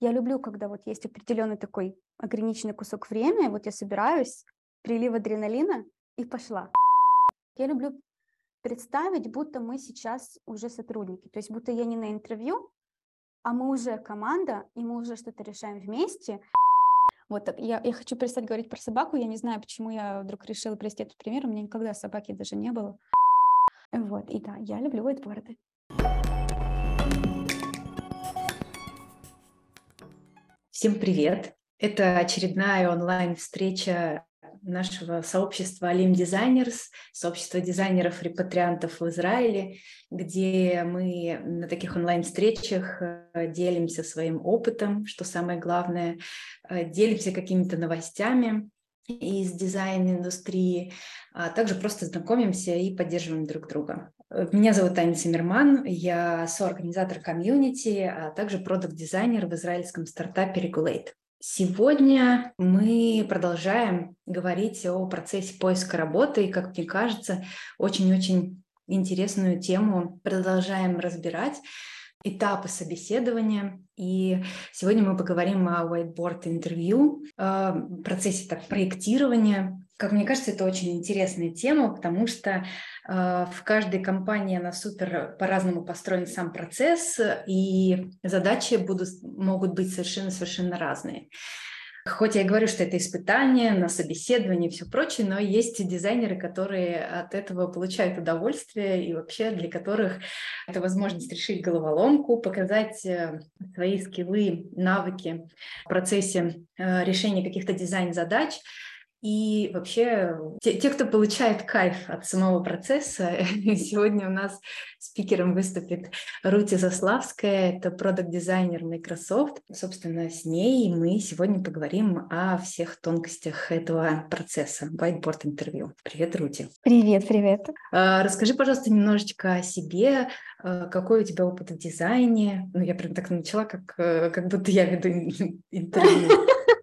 Я люблю, когда вот есть определенный такой ограниченный кусок времени, вот я собираюсь, прилив адреналина и пошла. Я люблю представить, будто мы сейчас уже сотрудники, то есть будто я не на интервью, а мы уже команда, и мы уже что-то решаем вместе. Вот так. Я, я хочу перестать говорить про собаку. Я не знаю, почему я вдруг решила привести этот пример. У меня никогда собаки даже не было. Вот, и да, я люблю whiteboard. Всем привет! Это очередная онлайн-встреча нашего сообщества Alim Designers, сообщества дизайнеров-репатриантов в Израиле, где мы на таких онлайн-встречах э, делимся своим опытом, что самое главное, э, делимся какими-то новостями из дизайн-индустрии, а также просто знакомимся и поддерживаем друг друга. Меня зовут Аня Симерман, я соорганизатор комьюнити, а также продукт-дизайнер в израильском стартапе Regulate. Сегодня мы продолжаем говорить о процессе поиска работы и, как мне кажется, очень-очень интересную тему продолжаем разбирать этапы собеседования. И сегодня мы поговорим о whiteboard интервью, процессе так, проектирования. Как мне кажется, это очень интересная тема, потому что э, в каждой компании она супер по-разному построен сам процесс, и задачи будут, могут быть совершенно-совершенно разные. Хоть я и говорю, что это испытание на собеседование и все прочее, но есть дизайнеры, которые от этого получают удовольствие и вообще для которых это возможность решить головоломку, показать э, свои скиллы, навыки в процессе э, решения каких-то дизайн-задач – и вообще, те, те, кто получает кайф от самого процесса, сегодня у нас спикером выступит Рути Заславская, это продукт-дизайнер Microsoft. Собственно, с ней мы сегодня поговорим о всех тонкостях этого процесса, whiteboard интервью. Привет, Рути. Привет, привет. А, расскажи, пожалуйста, немножечко о себе, а, какой у тебя опыт в дизайне. Ну, я прям так начала, как, э, как будто я веду интервью.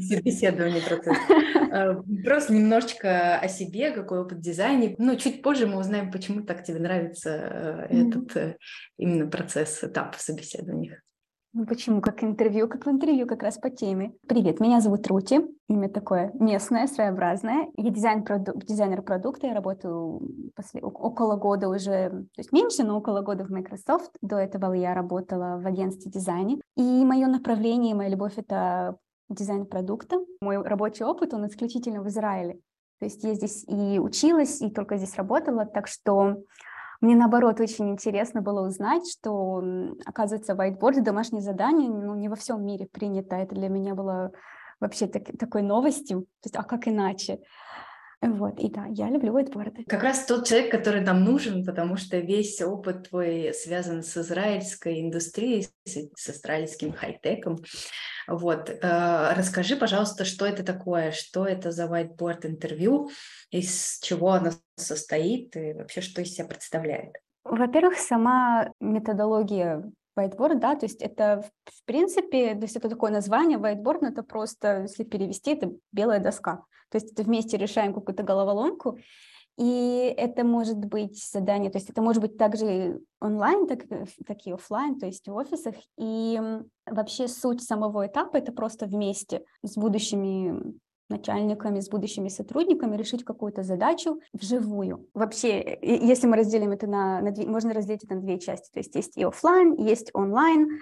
собеседование процесс. Э, просто немножечко о себе, какой опыт дизайна. Ну, чуть позже мы узнаем, почему так тебе нравится э, этот э, именно процесс, этап в собеседованиях. Ну, почему? Как интервью, как в интервью, как раз по теме. Привет, меня зовут Рути, имя такое местное, своеобразное. Я дизайн проду- дизайнер продукта, я работаю после, около года уже, то есть меньше, но около года в Microsoft. До этого я работала в агентстве дизайна. И мое направление, моя любовь — это дизайн продукта. Мой рабочий опыт, он исключительно в Израиле. То есть я здесь и училась, и только здесь работала, так что мне, наоборот, очень интересно было узнать, что, оказывается, whiteboard, домашнее задание, ну, не во всем мире принято. Это для меня было вообще так, такой новостью. То есть, а как иначе? Вот, и да, я люблю whiteboard. Как раз тот человек, который нам нужен, потому что весь опыт твой связан с израильской индустрией, с, с израильским хай-теком. Вот. Э, расскажи, пожалуйста, что это такое, что это за whiteboard интервью, из чего оно состоит и вообще что из себя представляет? Во-первых, сама методология whiteboard, да, то есть это в принципе, то есть это такое название whiteboard, но это просто, если перевести, это белая доска. То есть это вместе решаем какую-то головоломку, и это может быть задание, то есть это может быть также онлайн, так, так и офлайн, то есть в офисах. И вообще суть самого этапа это просто вместе с будущими начальниками, с будущими сотрудниками решить какую-то задачу вживую. Вообще, если мы разделим это на, на две, можно разделить это на две части. То есть есть и офлайн, есть онлайн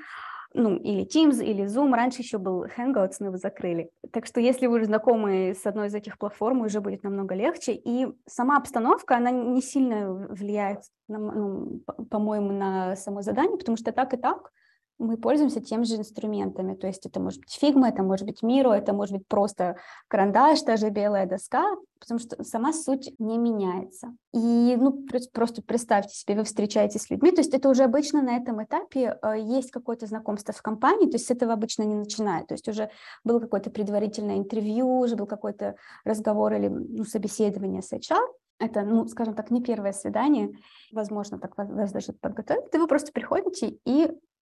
ну, или Teams, или Zoom. Раньше еще был Hangouts, но его закрыли. Так что если вы знакомы с одной из этих платформ, уже будет намного легче. И сама обстановка, она не сильно влияет, на, ну, по-моему, на само задание, потому что так и так мы пользуемся тем же инструментами. То есть это может быть Figma, это может быть Miro, это может быть просто карандаш, даже белая доска, потому что сама суть не меняется. И ну, просто представьте себе, вы встречаетесь с людьми, то есть это уже обычно на этом этапе э, есть какое-то знакомство в компании, то есть с этого обычно не начинают, то есть уже было какое-то предварительное интервью, уже был какой-то разговор или ну, собеседование с HR, это, ну, скажем так, не первое свидание, возможно, так вас даже подготовить, вы просто приходите и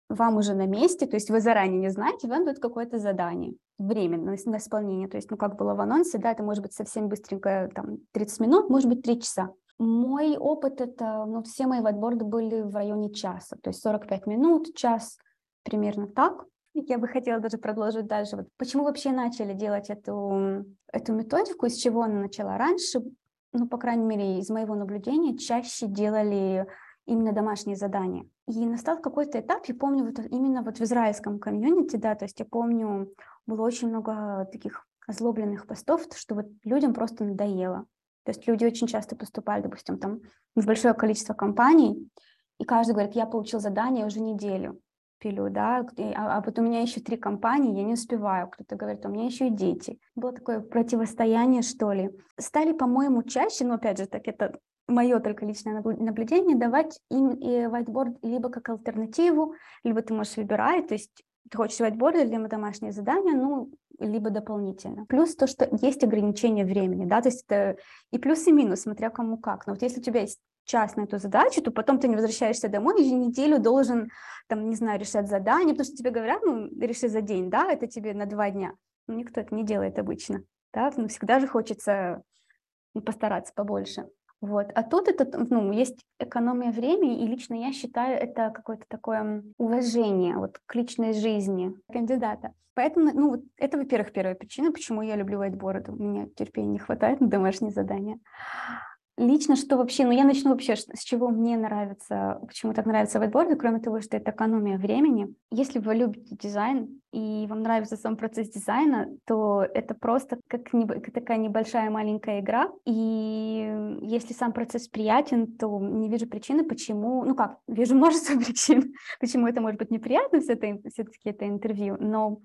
вам уже на месте, то есть вы заранее не знаете, вам дают какое-то задание временно на исполнение. То есть, ну, как было в анонсе, да, это может быть совсем быстренько, там, 30 минут, может быть, 3 часа. Мой опыт это, ну, все мои вайтборды были в районе часа, то есть 45 минут, час, примерно так. Я бы хотела даже продолжить дальше. Вот почему вообще начали делать эту, эту методику, из чего она начала раньше? Ну, по крайней мере, из моего наблюдения, чаще делали именно домашние задания. И настал какой-то этап, я помню, вот именно вот в израильском комьюнити, да, то есть я помню, было очень много таких озлобленных постов, что вот людям просто надоело. То есть люди очень часто поступали, допустим, там в большое количество компаний, и каждый говорит, я получил задание уже неделю пилю, да, а, а вот у меня еще три компании, я не успеваю, кто-то говорит, у меня еще и дети. Было такое противостояние, что ли. Стали, по-моему, чаще, но опять же, так это мое только личное наблюдение, давать им и whiteboard либо как альтернативу, либо ты можешь выбирать, то есть ты хочешь whiteboard или домашнее задание, ну, либо дополнительно. Плюс то, что есть ограничение времени, да, то есть это и плюс, и минус, смотря кому как. Но вот если у тебя есть час на эту задачу, то потом ты не возвращаешься домой, и неделю должен, там, не знаю, решать задание, потому что тебе говорят, ну, реши за день, да, это тебе на два дня. Но никто это не делает обычно, да, но всегда же хочется постараться побольше. Вот. А тут это, ну, есть экономия времени, и лично я считаю это какое-то такое уважение вот, к личной жизни кандидата. Поэтому, ну, вот это, во-первых, первая причина, почему я люблю whiteboard. У меня терпения не хватает на домашние задания. Лично что вообще, ну я начну вообще, с чего мне нравится, почему так нравится whiteboard, кроме того, что это экономия времени. Если вы любите дизайн и вам нравится сам процесс дизайна, то это просто как, не, такая небольшая маленькая игра. И если сам процесс приятен, то не вижу причины, почему, ну как, вижу множество причин, почему это может быть неприятно, все-таки это интервью, но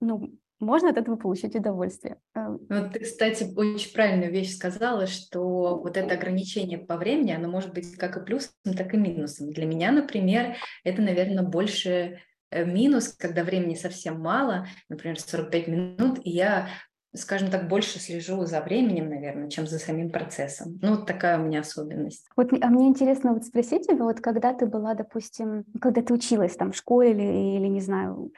ну, можно от этого получить удовольствие. Эм, ну, ты, кстати, очень правильную вещь сказала, что вот это ограничение по времени, оно может быть как и плюсом, так и минусом. Для меня, например, это, наверное, больше э, минус, когда времени совсем мало, например, 45 минут, и я скажем так, больше слежу за временем, наверное, чем за самим процессом. Ну, вот такая у меня особенность. Вот, а мне интересно вот спросить тебя, вот когда ты была, допустим, когда ты училась там в школе или, или не знаю,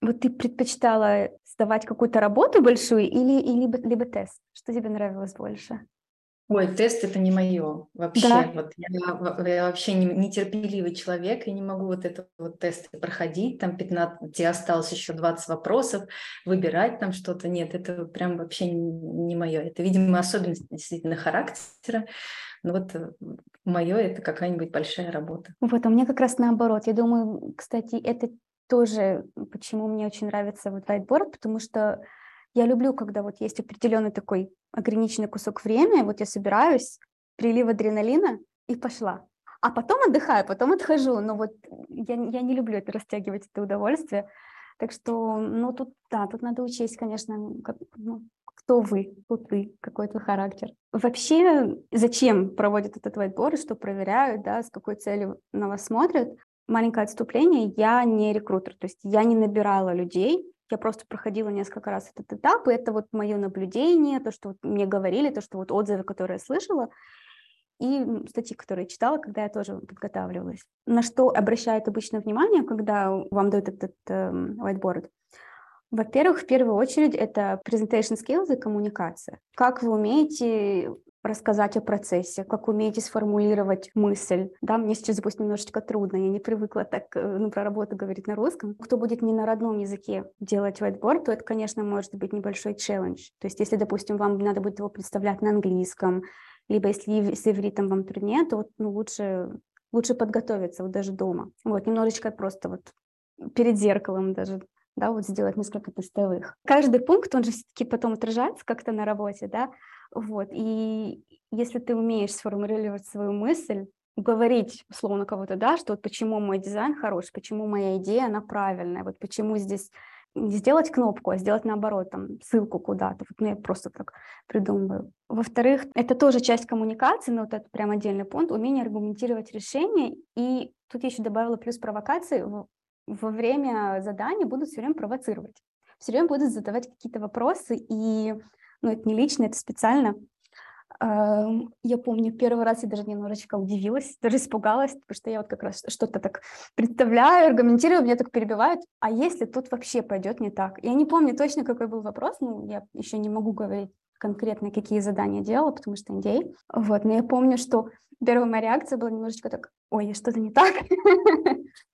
вот ты предпочитала сдавать какую-то работу большую или, или либо, либо тест? Что тебе нравилось больше? Ой, тест это не мое вообще. Да. Вот я, я вообще не, нетерпеливый человек и не могу вот это вот тесты проходить. Там 15, тебе осталось еще 20 вопросов, выбирать там что-то. Нет, это прям вообще не, не мое. Это, видимо, особенность действительно характера. Но вот э, мое это какая-нибудь большая работа. Вот, а мне как раз наоборот. Я думаю, кстати, это тоже, почему мне очень нравится вот whiteboard, потому что я люблю, когда вот есть определенный такой ограниченный кусок времени, вот я собираюсь, прилив адреналина и пошла. А потом отдыхаю, потом отхожу, но вот я, я не люблю это растягивать, это удовольствие. Так что, ну, тут, да, тут надо учесть, конечно, как, ну, кто вы, тут вы, какой твой характер. Вообще, зачем проводят этот whiteboard, что проверяют, да, с какой целью на вас смотрят маленькое отступление, я не рекрутер, то есть я не набирала людей, я просто проходила несколько раз этот этап, и это вот мое наблюдение, то, что вот мне говорили, то, что вот отзывы, которые я слышала, и статьи, которые читала, когда я тоже подготавливалась. На что обращают обычно внимание, когда вам дают этот э, whiteboard? Во-первых, в первую очередь, это presentation skills и коммуникация. Как вы умеете рассказать о процессе, как умеете сформулировать мысль. Да, мне сейчас, допустим, немножечко трудно, я не привыкла так э, ну, про работу говорить на русском. Кто будет не на родном языке делать whiteboard, то это, конечно, может быть небольшой челлендж. То есть если, допустим, вам надо будет его представлять на английском, либо если с ивритом вам труднее, то вот, ну, лучше, лучше подготовиться вот даже дома. Вот, немножечко просто вот перед зеркалом даже да, вот сделать несколько тестовых. Каждый пункт, он же все-таки потом отражается как-то на работе, да, вот, и если ты умеешь сформулировать свою мысль, говорить условно кого-то, да, что вот почему мой дизайн хорош, почему моя идея, она правильная, вот почему здесь не сделать кнопку, а сделать наоборот, там, ссылку куда-то. Вот, ну, я просто так придумываю. Во-вторых, это тоже часть коммуникации, но вот это прям отдельный пункт, умение аргументировать решение. И тут я еще добавила плюс провокации. Во время задания будут все время провоцировать. Все время будут задавать какие-то вопросы, и ну, это не лично, это специально. Я помню, первый раз я даже немножечко удивилась, даже испугалась, потому что я вот как раз что-то так представляю, аргументирую, меня так перебивают. А если тут вообще пойдет не так? Я не помню точно, какой был вопрос, ну, я еще не могу говорить конкретно какие задания делала, потому что NDA. Вот, но я помню, что первая моя реакция была немножечко так, ой, что-то не так.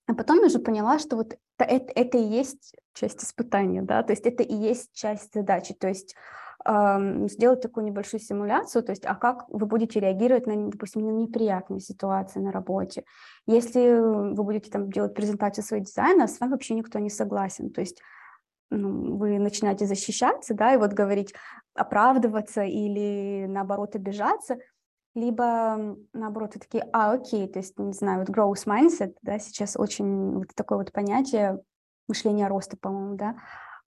А потом я уже поняла, что вот это, это и есть часть испытания, да, то есть это и есть часть задачи, то есть эм, сделать такую небольшую симуляцию, то есть, а как вы будете реагировать на, допустим, на неприятные ситуации на работе. Если вы будете там делать презентацию своего дизайна, с вами вообще никто не согласен, то есть ну, вы начинаете защищаться, да, и вот говорить, оправдываться или наоборот обижаться, либо наоборот, вы такие, а, окей, то есть, не знаю, вот growth mindset, да, сейчас очень вот такое вот понятие мышления роста, по-моему, да,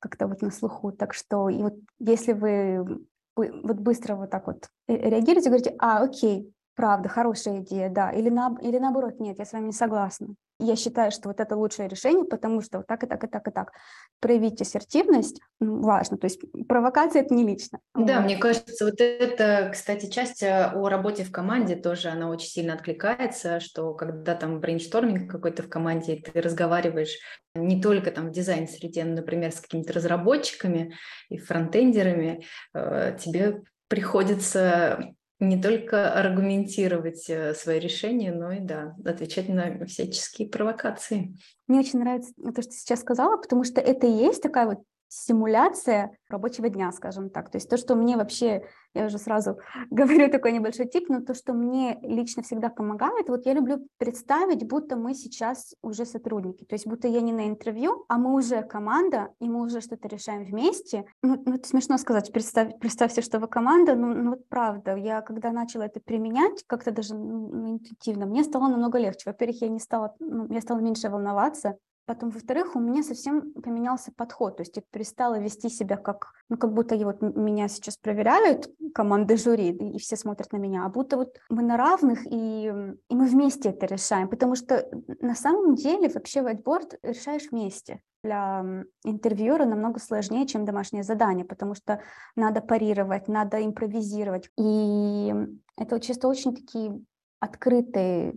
как-то вот на слуху, так что, и вот если вы вот быстро вот так вот реагируете, говорите, а, окей, правда, хорошая идея, да, или, на, или наоборот, нет, я с вами не согласна, я считаю, что вот это лучшее решение, потому что вот так и так и так и так. Проявить ассертивность ну, важно, то есть провокация это не лично. Да, вот. мне кажется, вот это, кстати, часть э, о работе в команде тоже, она очень сильно откликается, что когда там brainstorming какой-то в команде, ты разговариваешь не только там в дизайн-среде, но, например, с какими-то разработчиками и фронтендерами, э, тебе приходится не только аргументировать э, свои решения, но и, да, отвечать на всяческие провокации. Мне очень нравится то, что ты сейчас сказала, потому что это и есть такая вот симуляция рабочего дня, скажем так. То есть то, что мне вообще, я уже сразу говорю такой небольшой тип, но то, что мне лично всегда помогает, вот я люблю представить, будто мы сейчас уже сотрудники. То есть будто я не на интервью, а мы уже команда, и мы уже что-то решаем вместе. Ну, ну это смешно сказать, представь, представьте, что вы команда, ну, ну вот правда, я когда начала это применять, как-то даже ну, интуитивно, мне стало намного легче. Во-первых, я не стала, ну, я стала меньше волноваться, Потом, во-вторых, у меня совсем поменялся подход, то есть я перестала вести себя как, ну, как будто вот меня сейчас проверяют команды жюри, и все смотрят на меня, а будто вот мы на равных, и, и мы вместе это решаем, потому что на самом деле вообще whiteboard решаешь вместе. Для интервьюера намного сложнее, чем домашнее задание, потому что надо парировать, надо импровизировать. И это чисто очень такие открытые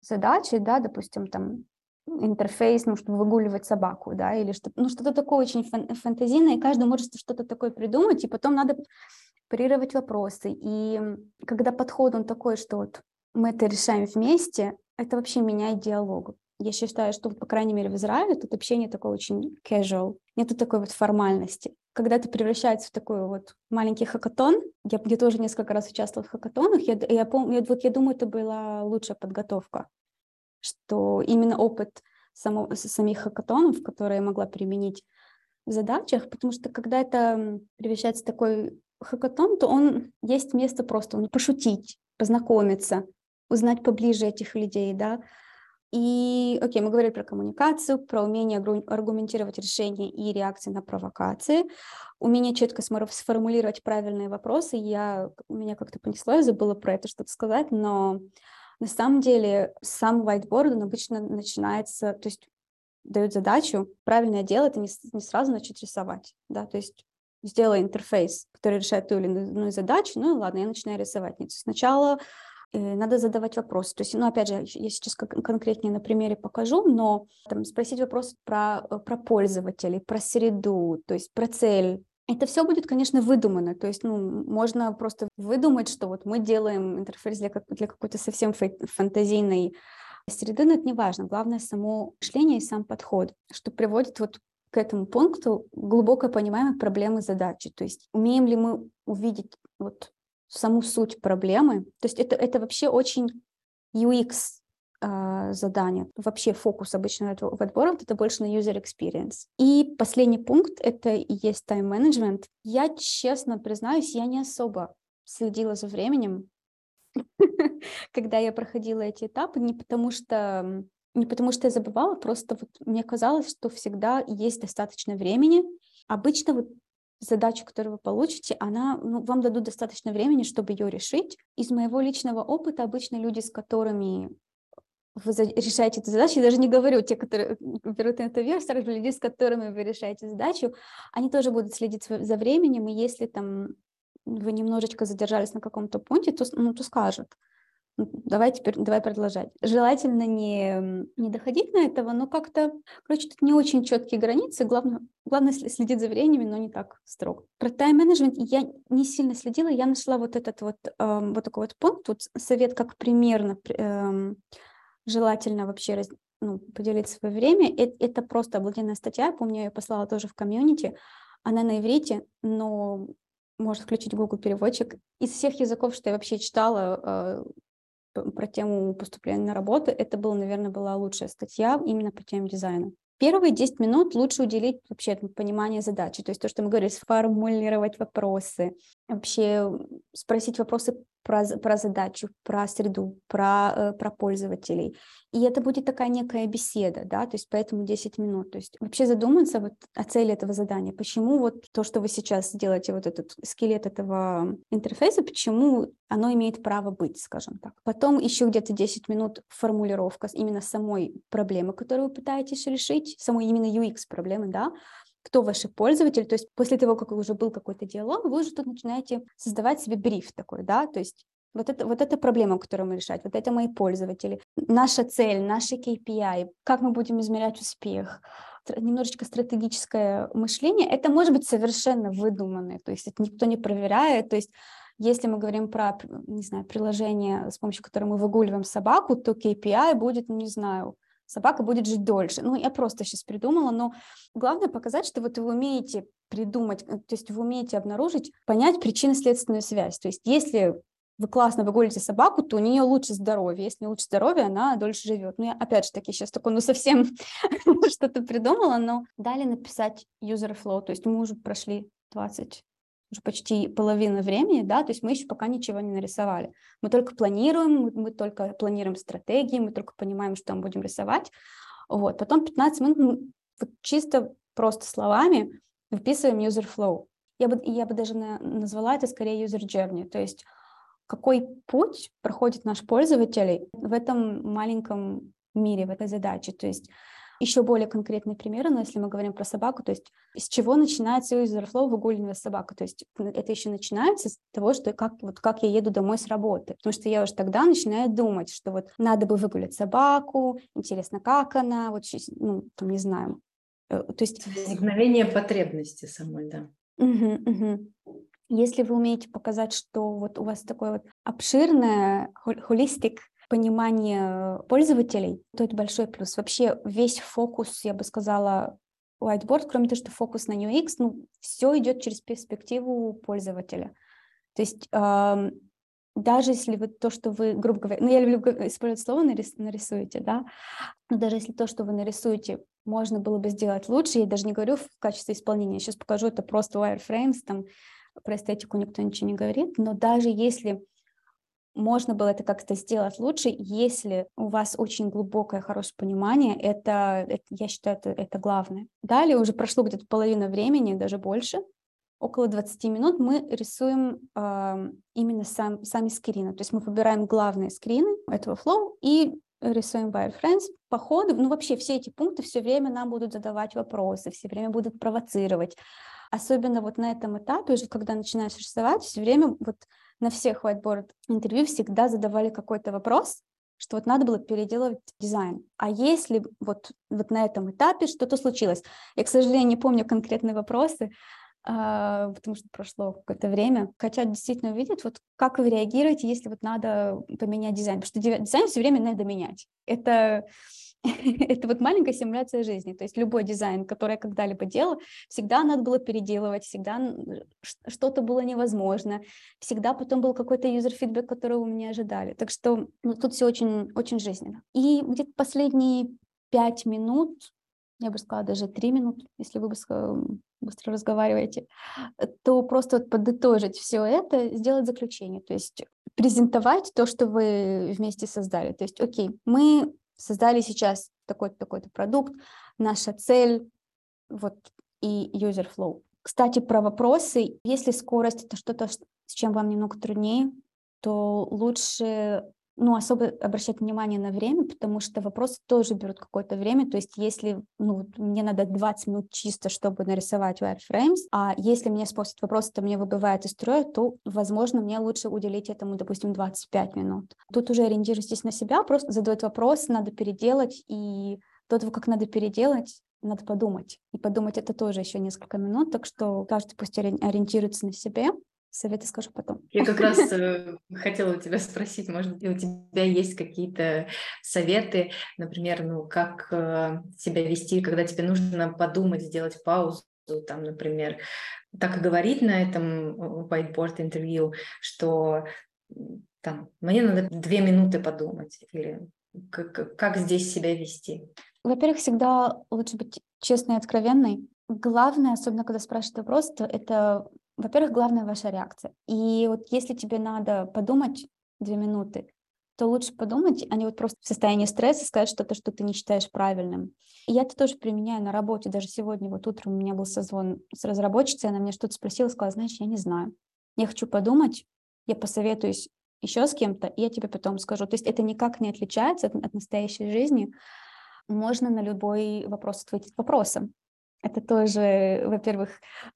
задачи, да, допустим, там интерфейс, ну, чтобы выгуливать собаку, да, или что, ну, что-то такое очень фантазийное, и каждый может что-то такое придумать, и потом надо парировать вопросы. И когда подход он такой, что вот мы это решаем вместе, это вообще меняет диалог. Я считаю, что, по крайней мере, в Израиле тут общение такое очень casual, нету такой вот формальности. Когда ты превращается в такой вот маленький хакатон, я, я тоже несколько раз участвовала в хакатонах, я, я, помню, вот я думаю, это была лучшая подготовка что именно опыт само, самих хакатонов, которые я могла применить в задачах, потому что когда это превращается в такой хакатон, то он есть место просто ну, пошутить, познакомиться, узнать поближе этих людей, да. И, окей, мы говорили про коммуникацию, про умение аргументировать решения и реакции на провокации, умение четко сформулировать правильные вопросы. Я, меня как-то понесло, я забыла про это что-то сказать, но на самом деле сам whiteboard он обычно начинается, то есть дают задачу, правильное дело это не, не сразу начать рисовать, да, то есть сделай интерфейс, который решает ту или иную задачу, ну ладно, я начинаю рисовать. Нет, сначала э, надо задавать вопросы. То есть, ну, опять же, я сейчас конкретнее на примере покажу, но там, спросить вопрос про, э, про пользователей, про среду, то есть про цель, это все будет, конечно, выдумано. То есть, ну, можно просто выдумать, что вот мы делаем интерфейс для, как, для какой-то совсем фантазийной среды, но это не важно. Главное само мышление и сам подход, что приводит вот к этому пункту глубокое понимание проблемы задачи. То есть умеем ли мы увидеть вот саму суть проблемы. То есть это, это вообще очень UX а, задания. Вообще фокус обычно в отборах это больше на user experience. И последний пункт это и есть management. Я честно признаюсь, я не особо следила за временем, когда я проходила эти этапы, не потому что не потому что я забывала, просто вот мне казалось, что всегда есть достаточно времени. Обычно вот задачу, которую вы получите, она, ну, вам дадут достаточно времени, чтобы ее решить. Из моего личного опыта обычно люди, с которыми вы решаете эту задачу, я даже не говорю те, которые берут интервью, старых людей, с которыми вы решаете задачу, они тоже будут следить за временем, и если там вы немножечко задержались на каком-то пункте, то, ну, то скажут. Давай теперь, давай продолжать. Желательно не, не доходить на этого, но как-то, короче, тут не очень четкие границы. Главное, главное следить за временем, но не так строго. Про тайм-менеджмент я не сильно следила. Я нашла вот этот вот, эм, вот такой вот пункт, тут совет, как примерно эм, желательно вообще раз, ну, поделить свое время. Это, это просто обалденная статья, я помню, я ее послала тоже в комьюнити. Она на иврите, но можно включить Google переводчик. Из всех языков, что я вообще читала, э, про тему поступления на работу, это была, наверное, была лучшая статья именно по теме дизайна. Первые 10 минут лучше уделить вообще пониманию задачи, то есть то, что мы говорили, сформулировать вопросы, вообще спросить вопросы про, про задачу, про среду, про, э, про пользователей. И это будет такая некая беседа, да, то есть поэтому 10 минут. То есть вообще задуматься вот о цели этого задания, почему вот то, что вы сейчас делаете, вот этот скелет этого интерфейса, почему оно имеет право быть, скажем так. Потом еще где-то 10 минут формулировка именно самой проблемы, которую вы пытаетесь решить, самой именно UX проблемы, да, кто ваши пользователи, то есть после того, как уже был какой-то диалог, вы уже тут начинаете создавать себе бриф такой, да, то есть вот это, вот это проблема, которую мы решать, вот это мои пользователи, наша цель, наши KPI, как мы будем измерять успех, немножечко стратегическое мышление, это может быть совершенно выдуманное, то есть это никто не проверяет, то есть если мы говорим про, не знаю, приложение, с помощью которого мы выгуливаем собаку, то KPI будет, ну, не знаю, собака будет жить дольше. Ну, я просто сейчас придумала, но главное показать, что вот вы умеете придумать, э, то есть вы умеете обнаружить, понять причинно-следственную связь. То есть если вы классно выгулите собаку, то у нее лучше здоровье. Если лучше здоровье, она дольше живет. Ну, я опять же таки сейчас такое, ну, совсем что-то придумала, но далее написать user flow, то есть мы уже прошли 20 уже почти половина времени, да, то есть мы еще пока ничего не нарисовали. Мы только планируем, мы, мы только планируем стратегии, мы только понимаем, что мы будем рисовать. Вот. Потом 15 минут мы вот чисто просто словами выписываем user flow. Я бы, я бы даже на, назвала это скорее user journey, то есть какой путь проходит наш пользователь в этом маленьком мире, в этой задаче. То есть еще более конкретные примеры, но если мы говорим про собаку, то есть с чего начинается user flow выгуливания собака, то есть это еще начинается с того, что как, вот как я еду домой с работы, потому что я уже тогда начинаю думать, что вот надо бы выгулять собаку, интересно, как она, вот, ну, там, не знаю, э, то есть... Возникновение потребности самой, да. Угу, угу. Если вы умеете показать, что вот у вас такое вот обширное, холистик понимание пользователей, то это большой плюс. Вообще весь фокус, я бы сказала, whiteboard, кроме того, что фокус на UX, ну, все идет через перспективу пользователя. То есть даже если вы то, что вы, грубо говоря, ну, я люблю использовать слово нарис, нарисуете, да, но даже если то, что вы нарисуете, можно было бы сделать лучше, я даже не говорю в качестве исполнения, я сейчас покажу это просто wireframes, там про эстетику никто ничего не говорит, но даже если можно было это как-то сделать лучше, если у вас очень глубокое, хорошее понимание, это, это я считаю, это, это главное. Далее уже прошло где-то половина времени, даже больше, около 20 минут мы рисуем э, именно сам, сами скрины. То есть мы выбираем главные скрины этого флоу и рисуем wireframes. По ходу, ну вообще все эти пункты все время нам будут задавать вопросы, все время будут провоцировать. Особенно вот на этом этапе, уже когда начинаешь рисовать, все время вот на всех whiteboard интервью всегда задавали какой-то вопрос, что вот надо было переделывать дизайн. А если вот, вот на этом этапе что-то случилось? Я, к сожалению, не помню конкретные вопросы, а, потому что прошло какое-то время. Хотят действительно увидеть, вот как вы реагируете, если вот надо поменять дизайн, потому что дизайн все время надо менять. Это это вот маленькая симуляция жизни. То есть любой дизайн, который я когда-либо делала, всегда надо было переделывать, всегда что-то было невозможно, всегда потом был какой-то юзер-фидбэк, которого мы не ожидали. Так что ну, тут все очень, очень жизненно. И где-то последние пять минут, я бы сказала даже три минуты, если вы быстро разговариваете, то просто вот подытожить все это, сделать заключение, то есть презентовать то, что вы вместе создали. То есть, окей, мы создали сейчас такой-то, такой-то продукт, наша цель, вот, и user flow. Кстати, про вопросы. Если скорость — это что-то, с чем вам немного труднее, то лучше ну, особо обращать внимание на время, потому что вопросы тоже берут какое-то время. То есть если ну, мне надо 20 минут чисто, чтобы нарисовать wireframes, а если мне спросят вопрос, то мне выбивает из строя, то, возможно, мне лучше уделить этому, допустим, 25 минут. Тут уже ориентируйтесь на себя, просто задать вопрос, надо переделать, и до того, как надо переделать, надо подумать. И подумать это тоже еще несколько минут, так что каждый пусть ориентируется на себе, Советы скажу потом. Я как раз э, хотела у тебя спросить, может быть, у тебя есть какие-то советы, например, ну, как э, себя вести, когда тебе нужно подумать, сделать паузу, там, например, так и говорить на этом whiteboard интервью, что там, мне надо две минуты подумать, или как, как здесь себя вести? Во-первых, всегда лучше быть честной и откровенной. Главное, особенно когда спрашивают вопрос, то это во-первых, главная ваша реакция. И вот если тебе надо подумать две минуты, то лучше подумать, а не вот просто в состоянии стресса сказать что-то, что ты не считаешь правильным. И я это тоже применяю на работе. Даже сегодня, вот утром у меня был созвон с разработчицей, она меня что-то спросила, сказала, знаешь, я не знаю. Я хочу подумать, я посоветуюсь еще с кем-то, и я тебе потом скажу. То есть это никак не отличается от, от настоящей жизни. Можно на любой вопрос ответить вопросом. Это тоже, во-первых,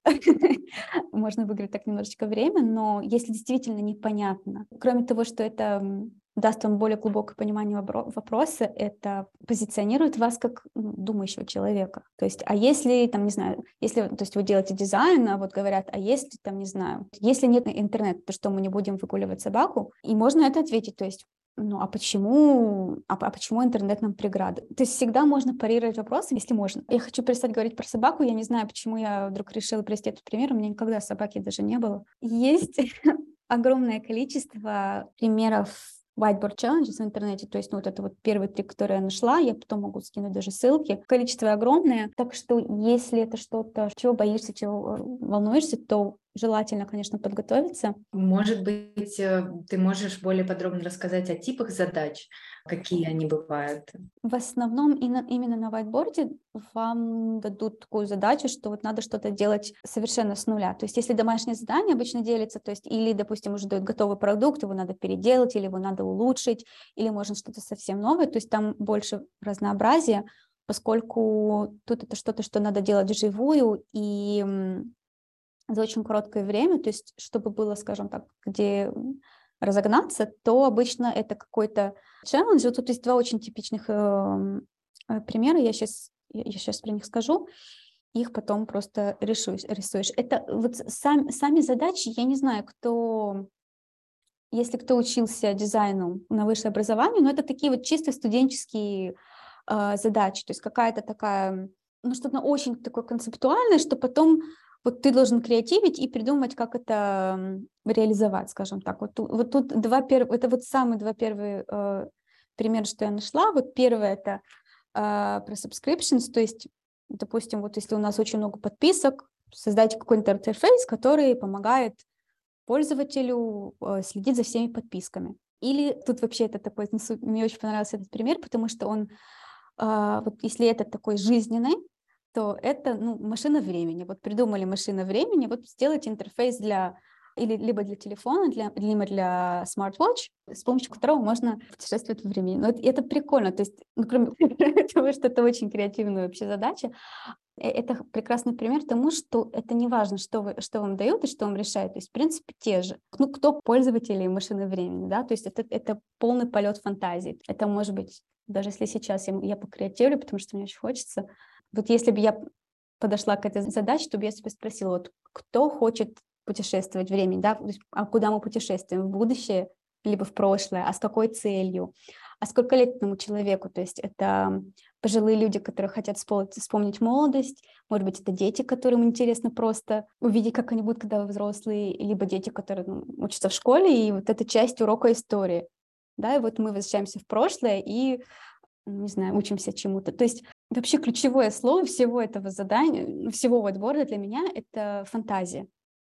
можно выиграть так немножечко время, но если действительно непонятно, кроме того, что это даст вам более глубокое понимание вопроса, это позиционирует вас как думающего человека. То есть, а если, там, не знаю, если, то есть вы делаете дизайн, а вот говорят, а если, там, не знаю, если нет интернета, то что мы не будем выгуливать собаку? И можно это ответить, то есть ну а почему, а, а почему интернет нам преграда? То есть всегда можно парировать вопросы, если можно. Я хочу перестать говорить про собаку, я не знаю, почему я вдруг решила привести этот пример, у меня никогда собаки даже не было. Есть огромное количество примеров whiteboard challenges в интернете, то есть ну, вот это вот первые три, которые я нашла, я потом могу скинуть даже ссылки. Количество огромное, так что если это что-то, чего боишься, чего э, волнуешься, то желательно, конечно, подготовиться. Может быть, э, ты можешь более подробно рассказать о типах задач, какие они бывают? В основном именно на whiteboard вам дадут такую задачу, что вот надо что-то делать совершенно с нуля. То есть если домашнее задание обычно делится, то есть или, допустим, уже дают готовый продукт, его надо переделать, или его надо улучшить, или можно что-то совсем новое, то есть там больше разнообразия, поскольку тут это что-то, что надо делать вживую, и за очень короткое время, то есть чтобы было, скажем так, где разогнаться, то обычно это какой-то челлендж. Вот тут есть два очень типичных э, э, примера, я сейчас, я сейчас про них скажу, их потом просто рисуешь. рисуешь. Это вот сам, сами задачи, я не знаю, кто, если кто учился дизайну на высшее образование, но это такие вот чисто студенческие э, задачи, то есть какая-то такая, ну что-то очень такое концептуальное, что потом вот ты должен креативить и придумать, как это реализовать, скажем так. Вот, вот тут два первых, это вот самые два первые э, примера, что я нашла. Вот первое это э, про subscriptions, то есть, допустим, вот если у нас очень много подписок, создать какой-то интерфейс, который помогает пользователю э, следить за всеми подписками. Или тут вообще это такой, мне очень понравился этот пример, потому что он, э, вот если это такой жизненный, то это ну, машина времени. Вот придумали машину времени, вот сделать интерфейс для или либо для телефона, для, либо для smartwatch, с помощью которого можно путешествовать во времени. Но это, это прикольно, то есть, ну, кроме того, что это очень креативная вообще задача, э, это прекрасный пример тому, что это не важно, что, вы, что вам дают и что вам решают. То есть, в принципе, те же. Ну, кто пользователи машины времени, да, то есть это, это полный полет фантазии. Это может быть, даже если сейчас я, я покреативлю, потому что мне очень хочется, вот если бы я подошла к этой задаче, то бы я себя спросила, вот кто хочет путешествовать времени, да, а куда мы путешествуем, в будущее, либо в прошлое, а с какой целью, а сколько лет этому человеку, то есть это пожилые люди, которые хотят вспомнить молодость, может быть, это дети, которым интересно просто увидеть, как они будут, когда взрослые, либо дети, которые ну, учатся в школе, и вот это часть урока истории, да, и вот мы возвращаемся в прошлое и не знаю, учимся чему-то. То есть вообще ключевое слово всего этого задания, всего whiteboard для меня — это фантазия.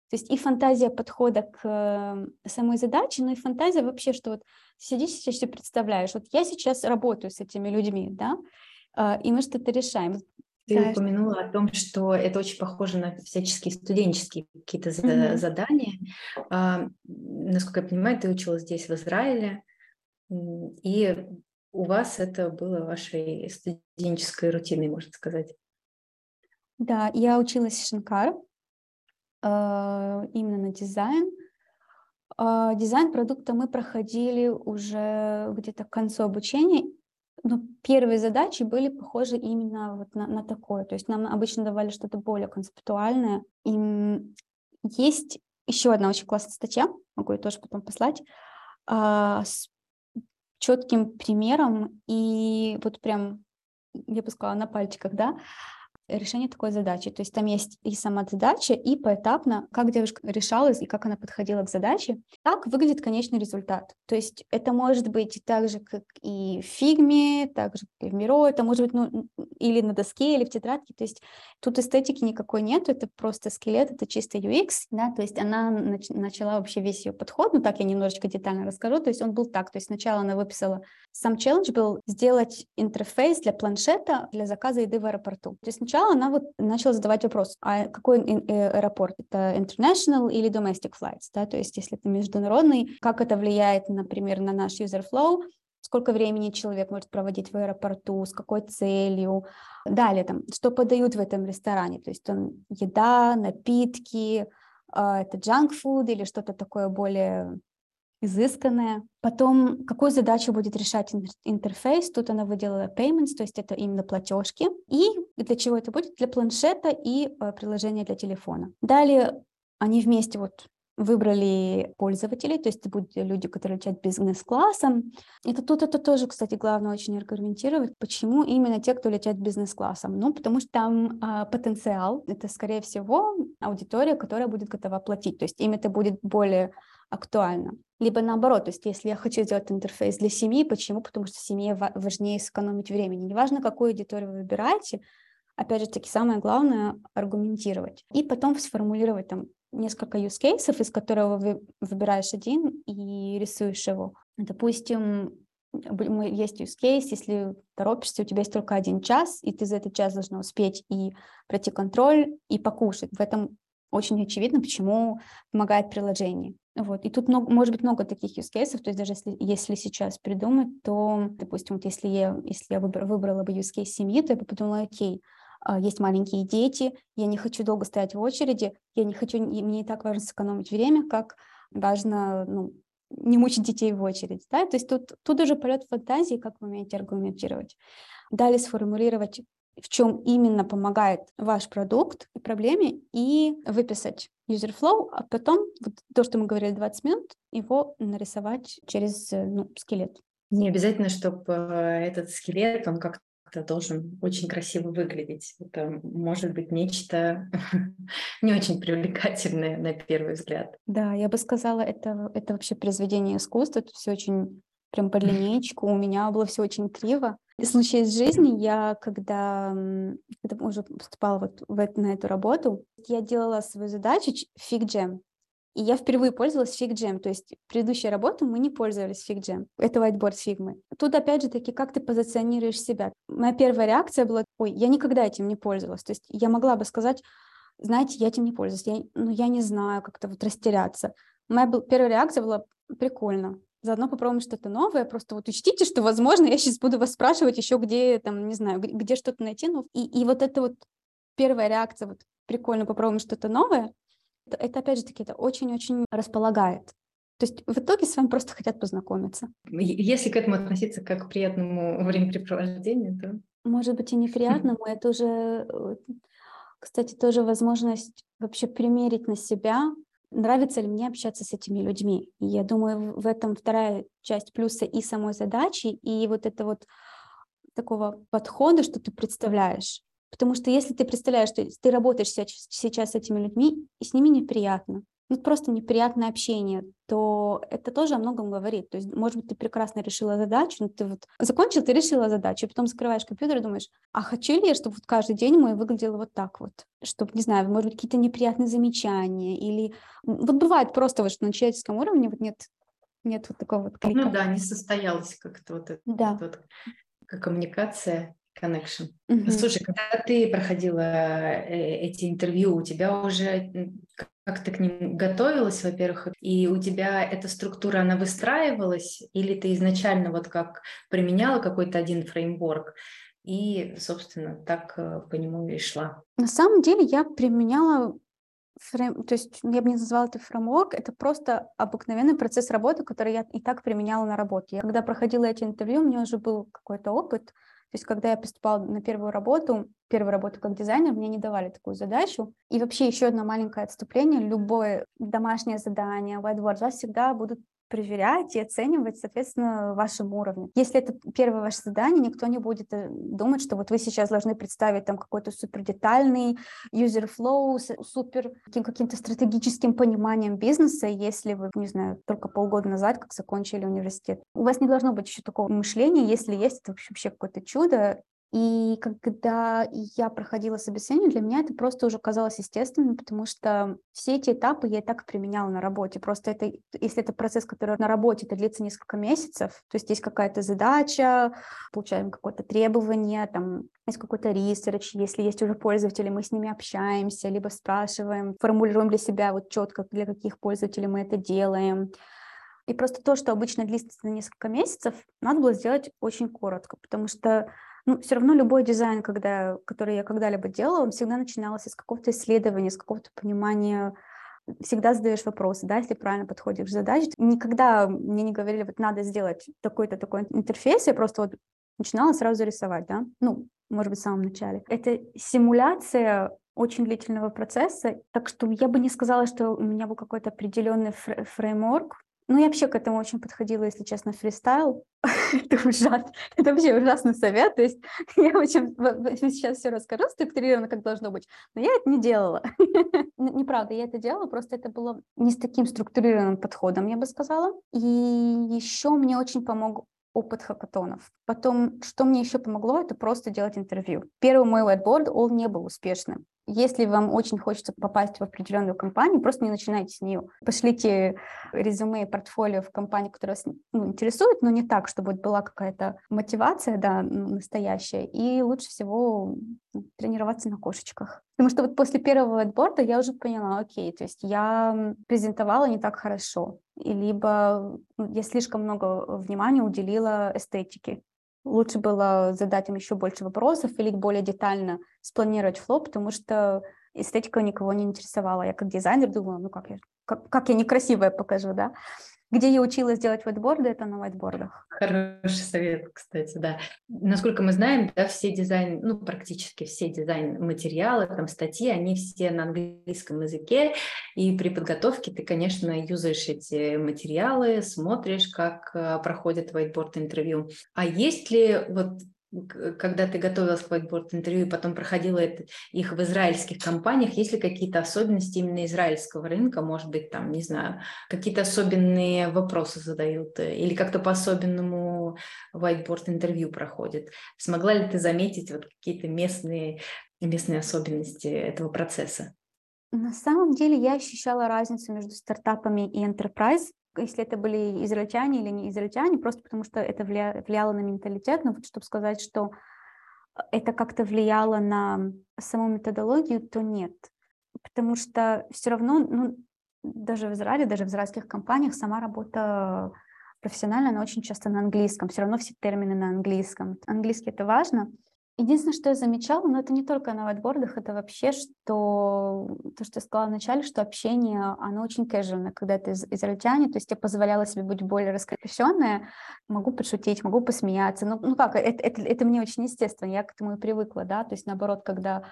То есть и фантазия подхода к эм, самой задаче, но и фантазия вообще, что вот сидишь сейчас все представляешь, вот я сейчас работаю с этими людьми, да, а, и мы что-то решаем. Ты да, упомянула о том, что это очень похоже на всяческие студенческие какие-то mm-hmm. задания. А, насколько я понимаю, ты училась здесь, в Израиле. И у вас это было вашей студенческой рутиной, можно сказать. Да, я училась в Шинкар, а, именно на дизайн. А, дизайн продукта мы проходили уже где-то к концу обучения, но первые задачи были похожи именно вот на, на такое. То есть нам обычно давали что-то более концептуальное. И есть еще одна очень классная статья, могу ее тоже потом послать, а, четким примером и вот прям, я бы сказала, на пальчиках, да, решение такой задачи. То есть там есть и сама задача, и поэтапно, как девушка решалась и как она подходила к задаче. Так выглядит конечный результат. То есть это может быть так же, как и в фигме, так же, как и в Миро, это может быть ну, или на доске, или в тетрадке. То есть тут эстетики никакой нет, это просто скелет, это чисто UX, да, то есть она нач- начала вообще весь ее подход, ну так я немножечко детально расскажу, то есть он был так, то есть сначала она выписала, сам челлендж был сделать интерфейс для планшета для заказа еды в аэропорту. То есть сначала сначала она вот начала задавать вопрос, а какой э, аэропорт? Это international или domestic flights? Да? То есть если это международный, как это влияет, например, на наш user flow, сколько времени человек может проводить в аэропорту, с какой целью. Далее, там, что подают в этом ресторане, то есть он еда, напитки, а, это junk food или что-то такое более изысканная. Потом, какую задачу будет решать интерфейс? Тут она выделила payments, то есть это именно платежки. И для чего это будет? Для планшета и э, приложения для телефона. Далее они вместе вот выбрали пользователей, то есть это будут люди, которые летят бизнес-классом. Это тут это тоже, кстати, главное очень аргументировать, почему именно те, кто летят бизнес-классом. Ну, потому что там а, потенциал, это, скорее всего, аудитория, которая будет готова платить, то есть им это будет более актуально. Либо наоборот, то есть если я хочу сделать интерфейс для семьи, почему? Потому что семье важнее сэкономить времени. Неважно, какую аудиторию вы выбираете, опять же таки, самое главное — аргументировать. И потом сформулировать там несколько use cases, из которого вы выбираешь один и рисуешь его. Допустим, есть use case, если торопишься, у тебя есть только один час, и ты за этот час должна успеть и пройти контроль, и покушать. В этом очень очевидно, почему помогает приложение. Вот. И тут много, может быть много таких use cases, то есть даже если, если сейчас придумать, то, допустим, вот если я, если я выбрала, выбрала бы use case семьи, то я бы подумала, окей, а, есть маленькие дети, я не хочу долго стоять в очереди, я не хочу, мне не так важно сэкономить время, как важно ну, не мучить детей в очередь. Да? То есть тут, тут уже полет фантазии, как вы умеете аргументировать. Далее сформулировать в чем именно помогает ваш продукт и проблеме, и выписать user flow, а потом вот то, что мы говорили 20 минут, его нарисовать через ну, скелет. Не обязательно, чтобы э, этот скелет, он как-то должен очень красиво выглядеть. Это может быть нечто не очень привлекательное на первый взгляд. Да, я бы сказала, это, это вообще произведение искусства, это все очень прям по линейку. У меня было все очень криво. Случай из жизни, я когда, когда уже поступала вот в это, на эту работу, я делала свою задачу FigJam. И я впервые пользовалась FigJam, то есть предыдущей работу мы не пользовались FigJam. Это whiteboard фигмы. Тут опять же таки, как ты позиционируешь себя. Моя первая реакция была, ой, я никогда этим не пользовалась. То есть я могла бы сказать, знаете, я этим не пользуюсь, я, ну, я не знаю, как-то вот растеряться. Моя был, первая реакция была, прикольно, заодно попробуем что-то новое. Просто вот учтите, что, возможно, я сейчас буду вас спрашивать еще, где, там, не знаю, где что-то найти. Ну, и, и вот это вот первая реакция, вот прикольно, попробуем что-то новое, это, это опять же таки, это очень-очень располагает. То есть в итоге с вами просто хотят познакомиться. Если к этому относиться как к приятному времяпрепровождению, то... Может быть, и неприятному, это уже, э, кстати, тоже возможность вообще примерить на себя нравится ли мне общаться с этими людьми. И я думаю, в этом вторая часть плюса и самой задачи, и вот это вот такого подхода, что ты представляешь. Потому что если ты представляешь, что ты работаешь сейчас с этими людьми, и с ними неприятно, ну, просто неприятное общение, то это тоже о многом говорит. То есть, может быть, ты прекрасно решила задачу, но ты вот закончил, ты решила задачу, и потом закрываешь компьютер и думаешь, а хочу ли я, чтобы вот каждый день мой выглядело вот так вот? Чтобы, не знаю, может быть, какие-то неприятные замечания или... Вот бывает просто вот, что на человеческом уровне вот нет, нет вот такого вот клика. Ну да, не состоялась как-то вот эта да. вот коммуникация connection. Mm-hmm. Слушай, когда ты проходила э, эти интервью, у тебя уже как ты к ним готовилась, во-первых, и у тебя эта структура, она выстраивалась, или ты изначально вот как применяла какой-то один фреймворк, и, собственно, так э, по нему и шла? На самом деле я применяла фрейм, то есть я бы не назвала это фреймворк, это просто обыкновенный процесс работы, который я и так применяла на работе. Я когда проходила эти интервью, у меня уже был какой-то опыт, то есть когда я поступала на первую работу, первую работу как дизайнер, мне не давали такую задачу. И вообще еще одно маленькое отступление, любое домашнее задание, whiteboard, вас всегда будут проверять и оценивать, соответственно, вашему уровню. Если это первое ваше задание, никто не будет э, думать, что вот вы сейчас должны представить там какой-то супер детальный user flow, супер каким, каким-то стратегическим пониманием бизнеса, если вы, не знаю, только полгода назад как закончили университет. У вас не должно быть еще такого мышления, если есть, это вообще какое-то чудо, и когда я проходила собеседование, для меня это просто уже казалось естественным, потому что все эти этапы я и так применяла на работе. Просто это, если это процесс, который на работе, это длится несколько месяцев, то есть есть какая-то задача, получаем какое-то требование, там есть какой-то research, если есть уже пользователи, мы с ними общаемся, либо спрашиваем, формулируем для себя вот четко, для каких пользователей мы это делаем. И просто то, что обычно длится на несколько месяцев, надо было сделать очень коротко, потому что ну, все равно любой дизайн, когда, который я когда-либо делала, он всегда начинался с какого-то исследования, с какого-то понимания. Всегда задаешь вопросы, да, если правильно подходишь к задаче. Никогда мне не говорили, вот надо сделать такой-то такой интерфейс, я просто вот начинала сразу рисовать, да, ну, может быть, в самом начале. Это симуляция очень длительного процесса, так что я бы не сказала, что у меня был какой-то определенный фреймворк, ну, я вообще к этому очень подходила, если честно, фристайл. это ужасно. Это вообще ужасный совет. То есть я очень сейчас все расскажу структурированно, как должно быть. Но я это не делала. Неправда, я это делала, просто это было не с таким структурированным подходом, я бы сказала. И еще мне очень помог опыт хакатонов. Потом, что мне еще помогло, это просто делать интервью. Первый мой whiteboard, он не был успешным. Если вам очень хочется попасть в определенную компанию, просто не начинайте с нее. Пошлите резюме и портфолио в компанию, которая вас ну, интересует, но не так, чтобы была какая-то мотивация да, настоящая. И лучше всего ну, тренироваться на кошечках. Потому что вот после первого отборда я уже поняла, окей, то есть я презентовала не так хорошо, либо я слишком много внимания уделила эстетике лучше было задать им еще больше вопросов или более детально спланировать флоп, потому что эстетика никого не интересовала. Я как дизайнер думала, ну как я, как, как я некрасивая покажу, да. Где я училась делать whiteboard, это на whiteboardах. Хороший совет, кстати, да. Насколько мы знаем, да, все дизайн, ну, практически все дизайн-материалы, там, статьи, они все на английском языке, и при подготовке ты, конечно, юзаешь эти материалы, смотришь, как э, проходит whiteboard-интервью. А есть ли вот когда ты готовилась к whiteboard интервью и потом проходила это, их в израильских компаниях, есть ли какие-то особенности именно израильского рынка, может быть, там, не знаю, какие-то особенные вопросы задают э, или как-то по-особенному whiteboard интервью проходит? Смогла ли ты заметить вот какие-то местные, местные особенности этого процесса? На самом деле я ощущала разницу между стартапами и enterprise если это были израильтяне или не израильтяне, просто потому что это влияло на менталитет, но вот чтобы сказать, что это как-то влияло на саму методологию, то нет. Потому что все равно, ну, даже в Израиле, даже в израильских компаниях сама работа профессиональная, она очень часто на английском, все равно все термины на английском. Английский это важно, Единственное, что я замечала, но это не только на вайтбордах, это вообще, что то, что я сказала вначале, что общение, оно очень casual, когда ты из израильтяне, то есть я позволяла себе быть более раскрепощенная, могу подшутить, могу посмеяться, ну, ну как, это, это, это мне очень естественно, я к этому и привыкла, да, то есть наоборот, когда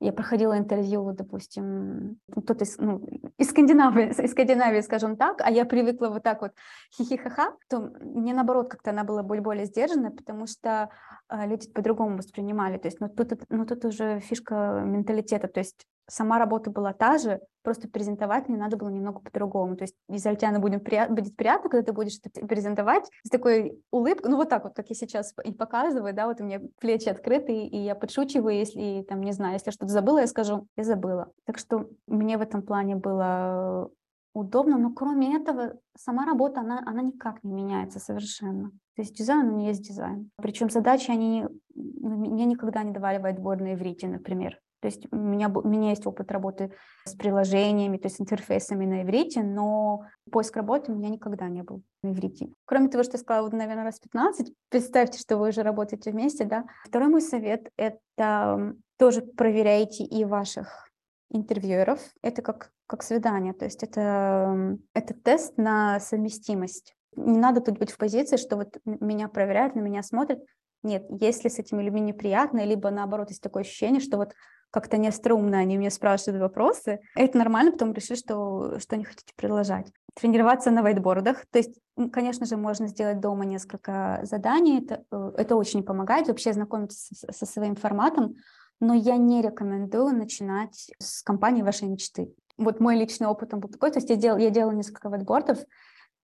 я проходила интервью, допустим, кто-то из, ну, из Скандинавии, из Скандинавии, скажем так, а я привыкла вот так вот хихихаха, то мне наоборот как-то она была более, более сдержанная, потому что э, люди по-другому воспринимали. То есть, ну тут, ну тут уже фишка менталитета, то есть сама работа была та же, просто презентовать мне надо было немного по-другому. То есть израильтяне будет, прият, будет приятно, когда ты будешь это презентовать с такой улыбкой, ну вот так вот, как я сейчас и показываю, да, вот у меня плечи открыты, и я подшучиваю, если, там, не знаю, если что-то забыла, я скажу, я забыла. Так что мне в этом плане было удобно, но кроме этого сама работа, она, она никак не меняется совершенно. То есть дизайн, у меня есть дизайн. Причем задачи, они мне никогда не давали whiteboard на иврите, например. То есть у меня, у меня есть опыт работы с приложениями, то есть интерфейсами на иврите, но поиск работы у меня никогда не был на иврите. Кроме того, что я сказала, вот, наверное, раз 15, представьте, что вы уже работаете вместе, да. Второй мой совет — это тоже проверяйте и ваших интервьюеров. Это как, как свидание, то есть это, это тест на совместимость. Не надо тут быть в позиции, что вот меня проверяют, на меня смотрят. Нет, если с этими людьми неприятно, либо наоборот есть такое ощущение, что вот как-то неостроумно они мне спрашивают вопросы, это нормально, потом решили, что, что не хотите продолжать. Тренироваться на вайтбордах, то есть, конечно же, можно сделать дома несколько заданий, это, э, это очень помогает вообще знакомиться со, со своим форматом, но я не рекомендую начинать с компании вашей мечты. Вот мой личный опыт он был такой, то есть я, дел, я делала несколько вайтбордов,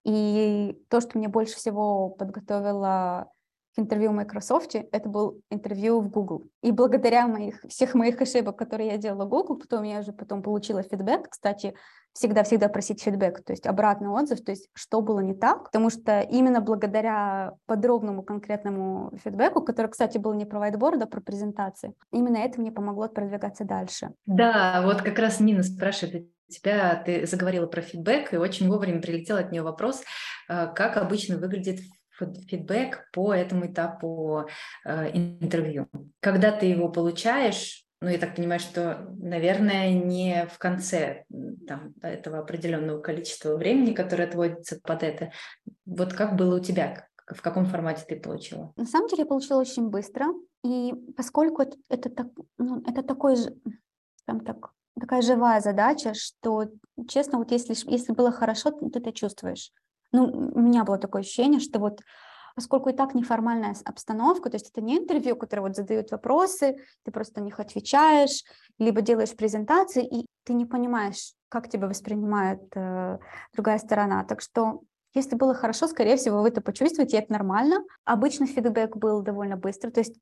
и то, что мне больше всего подготовило интервью в Microsoft, это был интервью в Google. И благодаря моих, всех моих ошибок, которые я делала в Google, потом я уже потом получила фидбэк. Кстати, всегда-всегда просить фидбэк, то есть обратный отзыв, то есть что было не так, потому что именно благодаря подробному конкретному фидбэку, который, кстати, был не про whiteboard, а про презентации, именно это мне помогло продвигаться дальше. Да, вот как раз Нина спрашивает тебя, ты заговорила про фидбэк, и очень вовремя прилетел от нее вопрос, э, как обычно выглядит фидбэк по этому этапу э, интервью. Когда ты его получаешь, ну, я так понимаю, что, наверное, не в конце там, этого определенного количества времени, которое отводится под это. Вот как было у тебя? В каком формате ты получила? На самом деле я получила очень быстро. И поскольку это, это, так, ну, это такой же, там так, такая живая задача, что, честно, вот если, если было хорошо, ты это чувствуешь. Ну, у меня было такое ощущение, что вот поскольку и так неформальная обстановка, то есть это не интервью, которое вот задают вопросы, ты просто на них отвечаешь, либо делаешь презентации, и ты не понимаешь, как тебя воспринимает э, другая сторона. Так что если было хорошо, скорее всего, вы это почувствуете, и это нормально. Обычно фидбэк был довольно быстро, то есть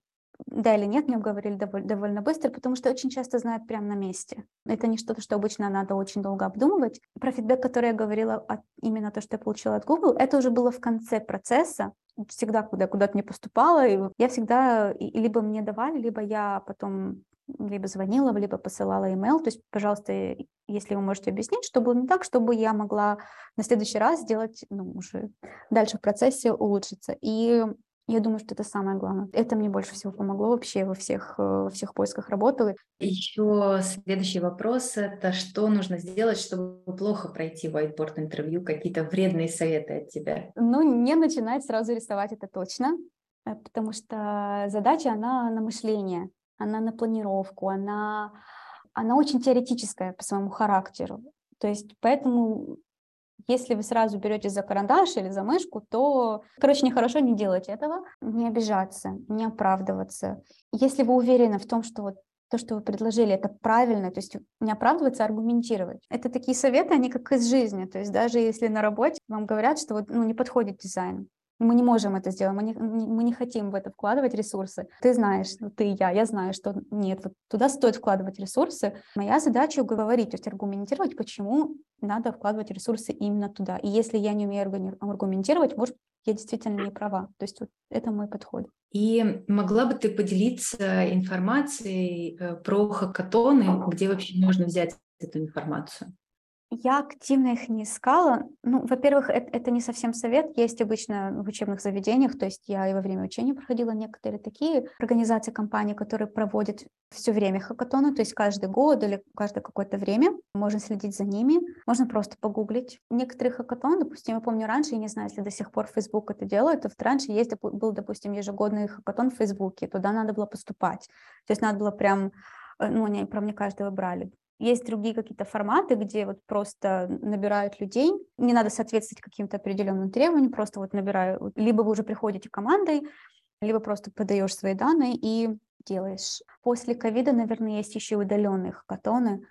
да или нет, мне говорили довольно, довольно быстро, потому что очень часто знают прямо на месте. Это не что-то, что обычно надо очень долго обдумывать. Про фидбэк, который я говорила, от, именно то, что я получила от Google, это уже было в конце процесса. Всегда, куда куда-то не поступала, и я всегда либо мне давали, либо я потом либо звонила, либо посылала email. То есть, пожалуйста, если вы можете объяснить, что было не так, чтобы я могла на следующий раз сделать, ну, уже дальше в процессе улучшиться. И я думаю, что это самое главное. Это мне больше всего помогло вообще во всех, э, во всех поисках работы. Еще следующий вопрос – это что нужно сделать, чтобы плохо пройти whiteboard интервью? Какие-то вредные советы от тебя? Ну, не начинать сразу рисовать, это точно, э, потому что задача, она на мышление, она на планировку, она, она очень теоретическая по своему характеру. То есть поэтому если вы сразу берете за карандаш или за мышку, то, короче, нехорошо не делать этого, не обижаться, не оправдываться. Если вы уверены в том, что вот то, что вы предложили, это правильно, то есть не оправдываться, а аргументировать. Это такие советы, они как из жизни, то есть даже если на работе вам говорят, что вот, ну, не подходит дизайн, мы не можем это сделать, мы не, мы не хотим в это вкладывать ресурсы. Ты знаешь, ну, ты и я, я знаю, что нет, вот туда стоит вкладывать ресурсы. Моя задача говорить, то есть аргументировать, почему надо вкладывать ресурсы именно туда. И если я не умею аргументировать, может, я действительно не права. То есть вот это мой подход. И могла бы ты поделиться информацией э, про хакатоны, где вообще можно взять эту информацию? Я активно их не искала. Ну, во-первых, это, это не совсем совет. Есть обычно в учебных заведениях, то есть я и во время учения проходила некоторые такие организации, компании, которые проводят все время хакатоны, то есть каждый год или каждое какое-то время. Можно следить за ними, можно просто погуглить. Некоторые хакатоны, допустим, я помню раньше, я не знаю, если до сих пор Facebook это делает, то раньше есть, был, допустим, ежегодный хакатон в Фейсбуке, туда надо было поступать. То есть надо было прям э, ну, они прям не каждого брали. Есть другие какие-то форматы, где вот просто набирают людей, не надо соответствовать каким-то определенным требованиям, просто вот набираю, либо вы уже приходите командой, либо просто подаешь свои данные и делаешь. После ковида, наверное, есть еще удаленные хакатоны,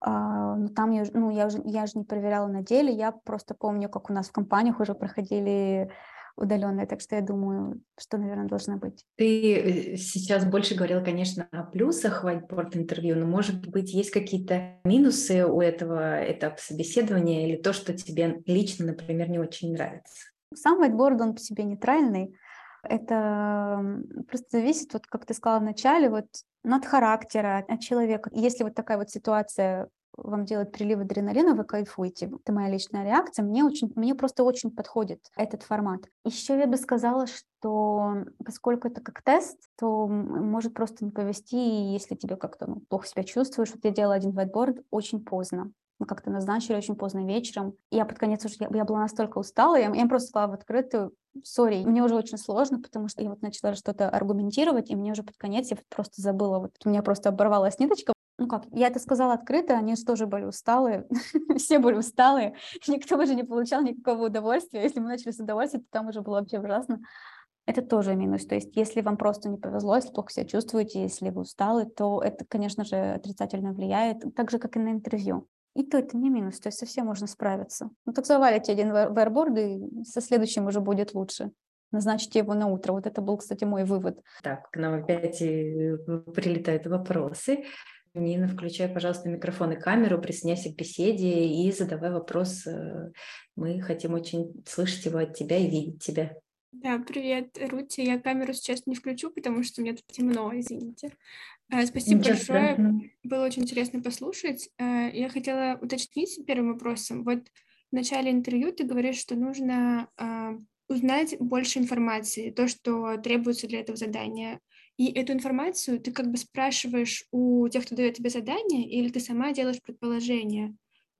а, но там я, ну, я, уже, я же не проверяла на деле, я просто помню, как у нас в компаниях уже проходили удаленная, так что я думаю, что, наверное, должна быть. Ты э, сейчас больше говорила, конечно, о плюсах whiteboard интервью, но, может быть, есть какие-то минусы у этого этапа собеседования или то, что тебе лично, например, не очень нравится? Сам whiteboard, он по себе нейтральный, это просто зависит, вот как ты сказала в начале, вот от характера, от человека. Если вот такая вот ситуация вам делает прилив адреналина, вы кайфуете. Это моя личная реакция. Мне, очень, мне просто очень подходит этот формат. Еще я бы сказала, что поскольку это как тест, то может просто не повести, если тебе как-то ну, плохо себя чувствуешь. Вот я делала один whiteboard очень поздно мы как-то назначили очень поздно вечером. Я под конец уже, я, я была настолько устала, я, я просто сказала в открытую, сори, мне уже очень сложно, потому что я вот начала что-то аргументировать, и мне уже под конец я просто забыла, вот у меня просто оборвалась ниточка. Ну как, я это сказала открыто, они же тоже были усталые, все были усталые, никто уже не получал никакого удовольствия. Если мы начали с удовольствия, то там уже было вообще ужасно. Это тоже минус. То есть, если вам просто не повезло, если плохо себя чувствуете, если вы усталы, то это, конечно же, отрицательно влияет, так же, как и на интервью. И то это не минус, то есть совсем можно справиться. Ну так завалите один вайрборд, и со следующим уже будет лучше. Назначьте его на утро. Вот это был, кстати, мой вывод. Так, к нам опять э, прилетают вопросы. Нина, включай, пожалуйста, микрофон и камеру, присоединяйся к беседе и задавай вопрос. Э, мы хотим очень слышать его от тебя и видеть тебя. Да, привет, Рути. Я камеру сейчас не включу, потому что мне тут темно, извините. Э, спасибо Ничего большое. Да. Было очень интересно послушать. Э, я хотела уточнить первым вопросом. Вот в начале интервью ты говоришь, что нужно узнать больше информации, то, что требуется для этого задания. И эту информацию ты как бы спрашиваешь у тех, кто дает тебе задание, или ты сама делаешь предположение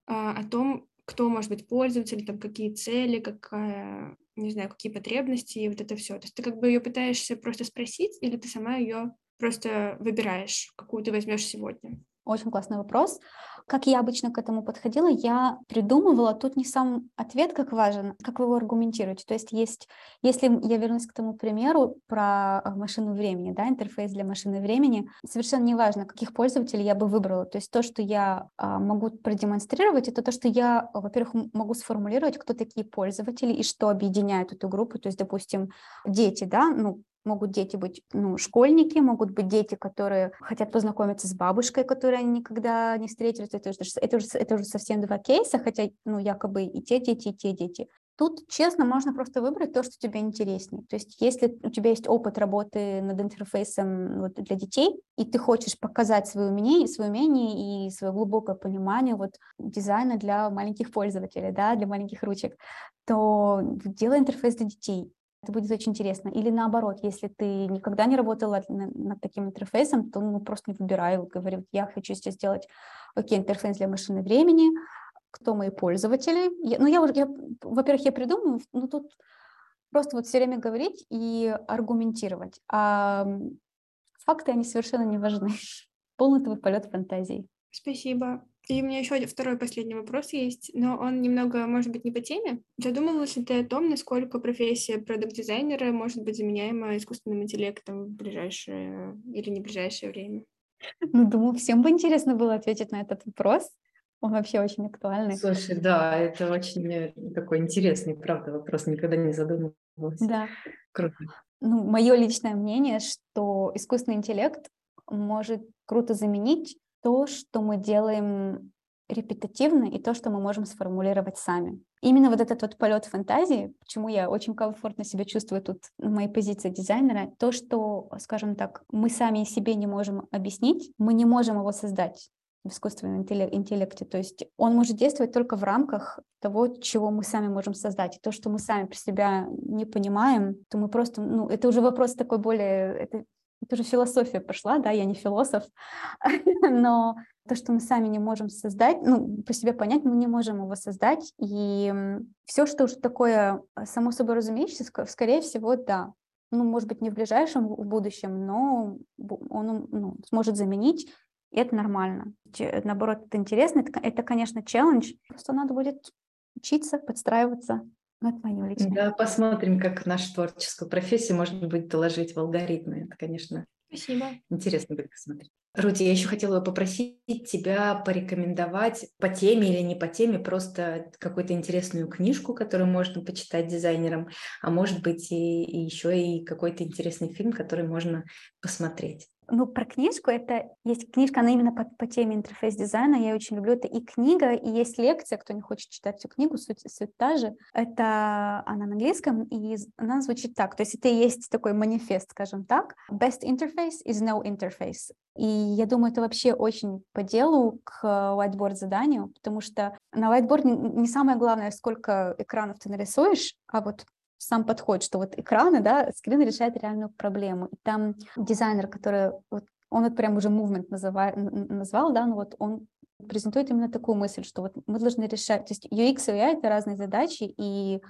о том, кто может быть пользователь, там какие цели, какая, не знаю, какие потребности и вот это все. То есть ты как бы ее пытаешься просто спросить, или ты сама ее просто выбираешь, какую ты возьмешь сегодня? Очень классный вопрос. Как я обычно к этому подходила, я придумывала, тут не сам ответ как важен, как вы его аргументируете. То есть, есть если я вернусь к тому примеру про а, машину времени, да, интерфейс для машины времени, совершенно неважно, каких пользователей я бы выбрала. То есть то, что я а, могу продемонстрировать, это то, что я, во-первых, могу сформулировать, кто такие пользователи и что объединяет эту группу. То есть, допустим, дети, да, ну, Могут дети быть ну, школьники, могут быть дети, которые хотят познакомиться с бабушкой, которой они никогда не встретились. Это уже, это уже, это уже совсем два кейса, хотя ну, якобы и те дети, и те дети. Тут, честно, можно просто выбрать то, что тебе интереснее. То есть, если у тебя есть опыт работы над интерфейсом вот, для детей, и ты хочешь показать свое умение, свое умение и свое глубокое понимание вот, дизайна для маленьких пользователей, да, для маленьких ручек, то делай интерфейс для детей. Это будет очень интересно. Или наоборот, если ты никогда не работала над таким интерфейсом, то ну, просто не выбирай, говорю, я хочу здесь сделать окей, интерфейс для машины времени, кто мои пользователи. Я, ну, я, я, во-первых, я придумаю, ну, тут просто вот все время говорить и аргументировать. А факты, они совершенно не важны. Полный твой полет фантазии. Спасибо. И у меня еще один второй последний вопрос есть, но он немного, может быть, не по теме. Задумывалась ли ты о том, насколько профессия продукт-дизайнера может быть заменяема искусственным интеллектом в ближайшее или не ближайшее время? Ну, думаю, всем бы интересно было ответить на этот вопрос. Он вообще очень актуальный. Слушай, да, это очень э, такой интересный, правда, вопрос. Никогда не задумывалась. Да. Круто. Ну, мое личное мнение, что искусственный интеллект может круто заменить то, что мы делаем репетативно, и то, что мы можем сформулировать сами. Именно вот этот вот полет фантазии, почему я очень комфортно себя чувствую тут в моей позиции дизайнера, то, что, скажем так, мы сами себе не можем объяснить, мы не можем его создать в искусственном интеллекте. То есть он может действовать только в рамках того, чего мы сами можем создать. И то, что мы сами при себя не понимаем, то мы просто, ну, это уже вопрос такой более, это это уже философия пошла, да, я не философ, но то, что мы сами не можем создать, ну, по себе понять, мы не можем его создать, и все, что уже такое а, само собой разумеющееся, скорее всего, да, ну, может быть, не в ближайшем будущем, но он ну, сможет заменить, и это нормально. Наоборот, это интересно, это, это, конечно, челлендж, просто надо будет учиться, подстраиваться. Ну, это мое личное. Да, посмотрим, как нашу творческую профессию, может быть, доложить в алгоритмы. Это, конечно, Спасибо. интересно будет посмотреть. Рути, я еще хотела попросить тебя порекомендовать по теме или не по теме просто какую-то интересную книжку, которую можно почитать дизайнерам, а может быть и, и еще и какой-то интересный фильм, который можно посмотреть. Ну, про книжку, это есть книжка, она именно по, по теме интерфейс дизайна, я очень люблю, это и книга, и есть лекция, кто не хочет читать всю книгу, суть, суть та же, это она на английском, и она звучит так, то есть это и есть такой манифест, скажем так, best interface is no interface, и я думаю, это вообще очень по делу к whiteboard заданию, потому что на whiteboard не самое главное, сколько экранов ты нарисуешь, а вот сам подход, что вот экраны, да, скрин решает реальную проблему. И там дизайнер, который, вот, он вот прям уже movement называет, назвал, да, ну вот он презентует именно такую мысль, что вот мы должны решать, то есть UX и UI — это разные задачи, и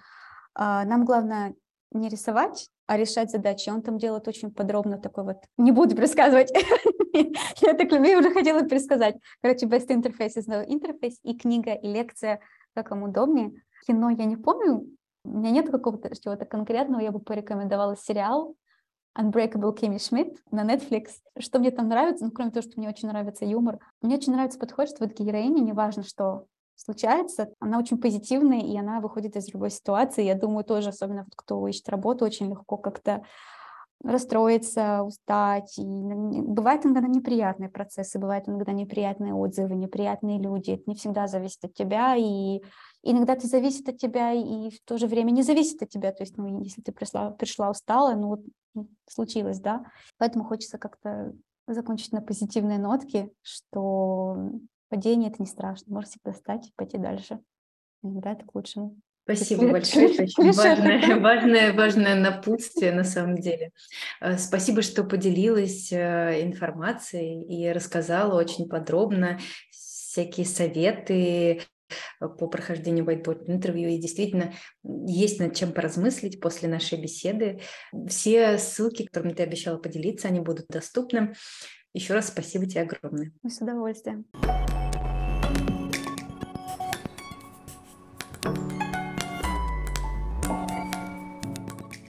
а, нам главное не рисовать, а решать задачи. Он там делает очень подробно такой вот... Не буду пересказывать. Я так люблю, уже хотела пересказать. Короче, best interface is no interface, и книга, и лекция, как вам удобнее. Кино я не помню, у меня нет какого-то чего-то конкретного, я бы порекомендовала сериал Unbreakable Kimmy Schmidt на Netflix. Что мне там нравится, ну, кроме того, что мне очень нравится юмор, мне очень нравится подход, что вот героиня, неважно, что случается, она очень позитивная, и она выходит из любой ситуации. Я думаю, тоже, особенно вот кто ищет работу, очень легко как-то расстроиться, устать. И бывают иногда неприятные процессы, бывают иногда неприятные отзывы, неприятные люди. Это не всегда зависит от тебя, и иногда это зависит от тебя, и в то же время не зависит от тебя. То есть, ну, если ты пришла, пришла устала, ну, вот ну, случилось, да. Поэтому хочется как-то закончить на позитивной нотке, что падение — это не страшно, можно всегда встать и пойти дальше. Иногда это к лучшему. Спасибо большое, это очень важное, важное, важное напутствие на самом деле. Э, спасибо, что поделилась э, информацией и рассказала очень подробно всякие советы, по прохождению whiteboard интервью. И действительно есть над чем поразмыслить после нашей беседы. Все ссылки, которыми ты обещала поделиться, они будут доступны. Еще раз спасибо тебе огромное. С удовольствием.